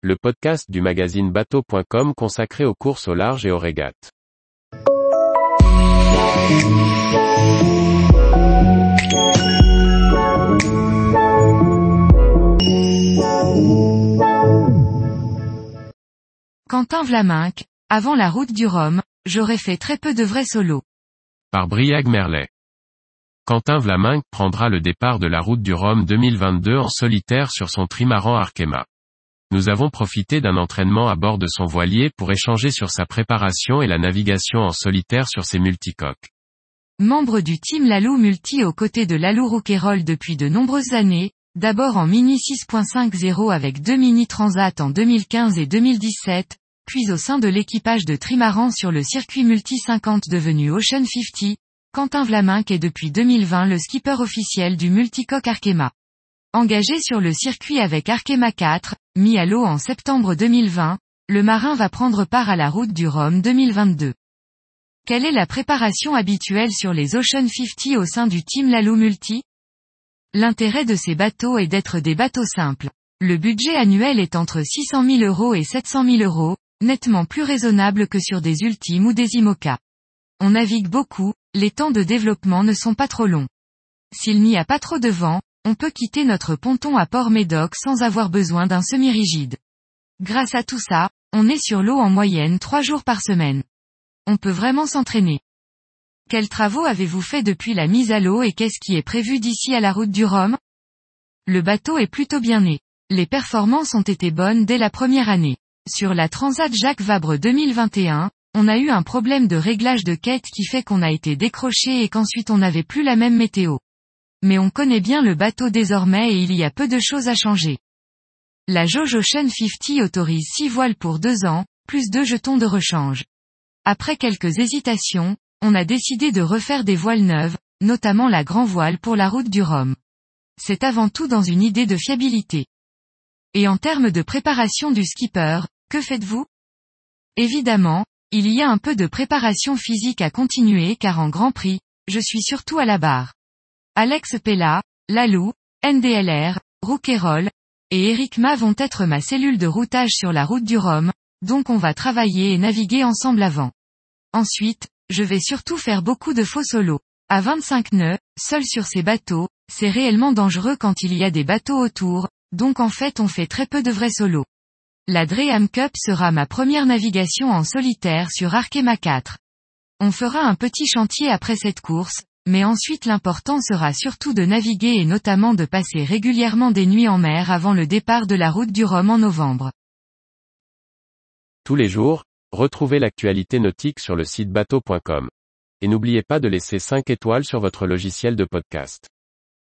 le podcast du magazine bateau.com consacré aux courses au large et aux régates. Quentin Vlaminck, avant la route du Rhum, j'aurais fait très peu de vrais solos. Par Briag Merlet. Quentin Vlaminck prendra le départ de la route du Rhum 2022 en solitaire sur son trimaran Arkema. Nous avons profité d'un entraînement à bord de son voilier pour échanger sur sa préparation et la navigation en solitaire sur ses multicoques. Membre du team Lalou Multi aux côtés de Lalou Rouquayrol depuis de nombreuses années, d'abord en Mini 6.50 avec deux Mini Transat en 2015 et 2017, puis au sein de l'équipage de Trimaran sur le circuit Multi 50 devenu Ocean 50, Quentin Vlaminck est depuis 2020 le skipper officiel du multicoque Arkema. Engagé sur le circuit avec Arkema 4, mis à l'eau en septembre 2020, le marin va prendre part à la route du Rhum 2022. Quelle est la préparation habituelle sur les Ocean 50 au sein du Team Lalou Multi? L'intérêt de ces bateaux est d'être des bateaux simples. Le budget annuel est entre 600 000 euros et 700 000 euros, nettement plus raisonnable que sur des Ultimes ou des IMOCA. On navigue beaucoup, les temps de développement ne sont pas trop longs. S'il n'y a pas trop de vent, on peut quitter notre ponton à Port-Médoc sans avoir besoin d'un semi-rigide. Grâce à tout ça, on est sur l'eau en moyenne trois jours par semaine. On peut vraiment s'entraîner. Quels travaux avez-vous fait depuis la mise à l'eau et qu'est-ce qui est prévu d'ici à la route du Rhum? Le bateau est plutôt bien né. Les performances ont été bonnes dès la première année. Sur la Transat Jacques Vabre 2021, on a eu un problème de réglage de quête qui fait qu'on a été décroché et qu'ensuite on n'avait plus la même météo. Mais on connaît bien le bateau désormais et il y a peu de choses à changer. La Jauge Ocean 50 autorise 6 voiles pour 2 ans, plus 2 jetons de rechange. Après quelques hésitations, on a décidé de refaire des voiles neuves, notamment la grand voile pour la route du Rhum. C'est avant tout dans une idée de fiabilité. Et en termes de préparation du skipper, que faites-vous? Évidemment, il y a un peu de préparation physique à continuer car en Grand Prix, je suis surtout à la barre. Alex Pella, Lalou, NDLR, Rouquayrol, et Eric Ma vont être ma cellule de routage sur la route du Rhum, donc on va travailler et naviguer ensemble avant. Ensuite, je vais surtout faire beaucoup de faux solos. À 25 nœuds, seul sur ces bateaux, c'est réellement dangereux quand il y a des bateaux autour, donc en fait on fait très peu de vrais solos. La Dreham Cup sera ma première navigation en solitaire sur Arkema 4. On fera un petit chantier après cette course, mais ensuite l'important sera surtout de naviguer et notamment de passer régulièrement des nuits en mer avant le départ de la route du Rhum en novembre. Tous les jours, retrouvez l'actualité nautique sur le site bateau.com. Et n'oubliez pas de laisser 5 étoiles sur votre logiciel de podcast.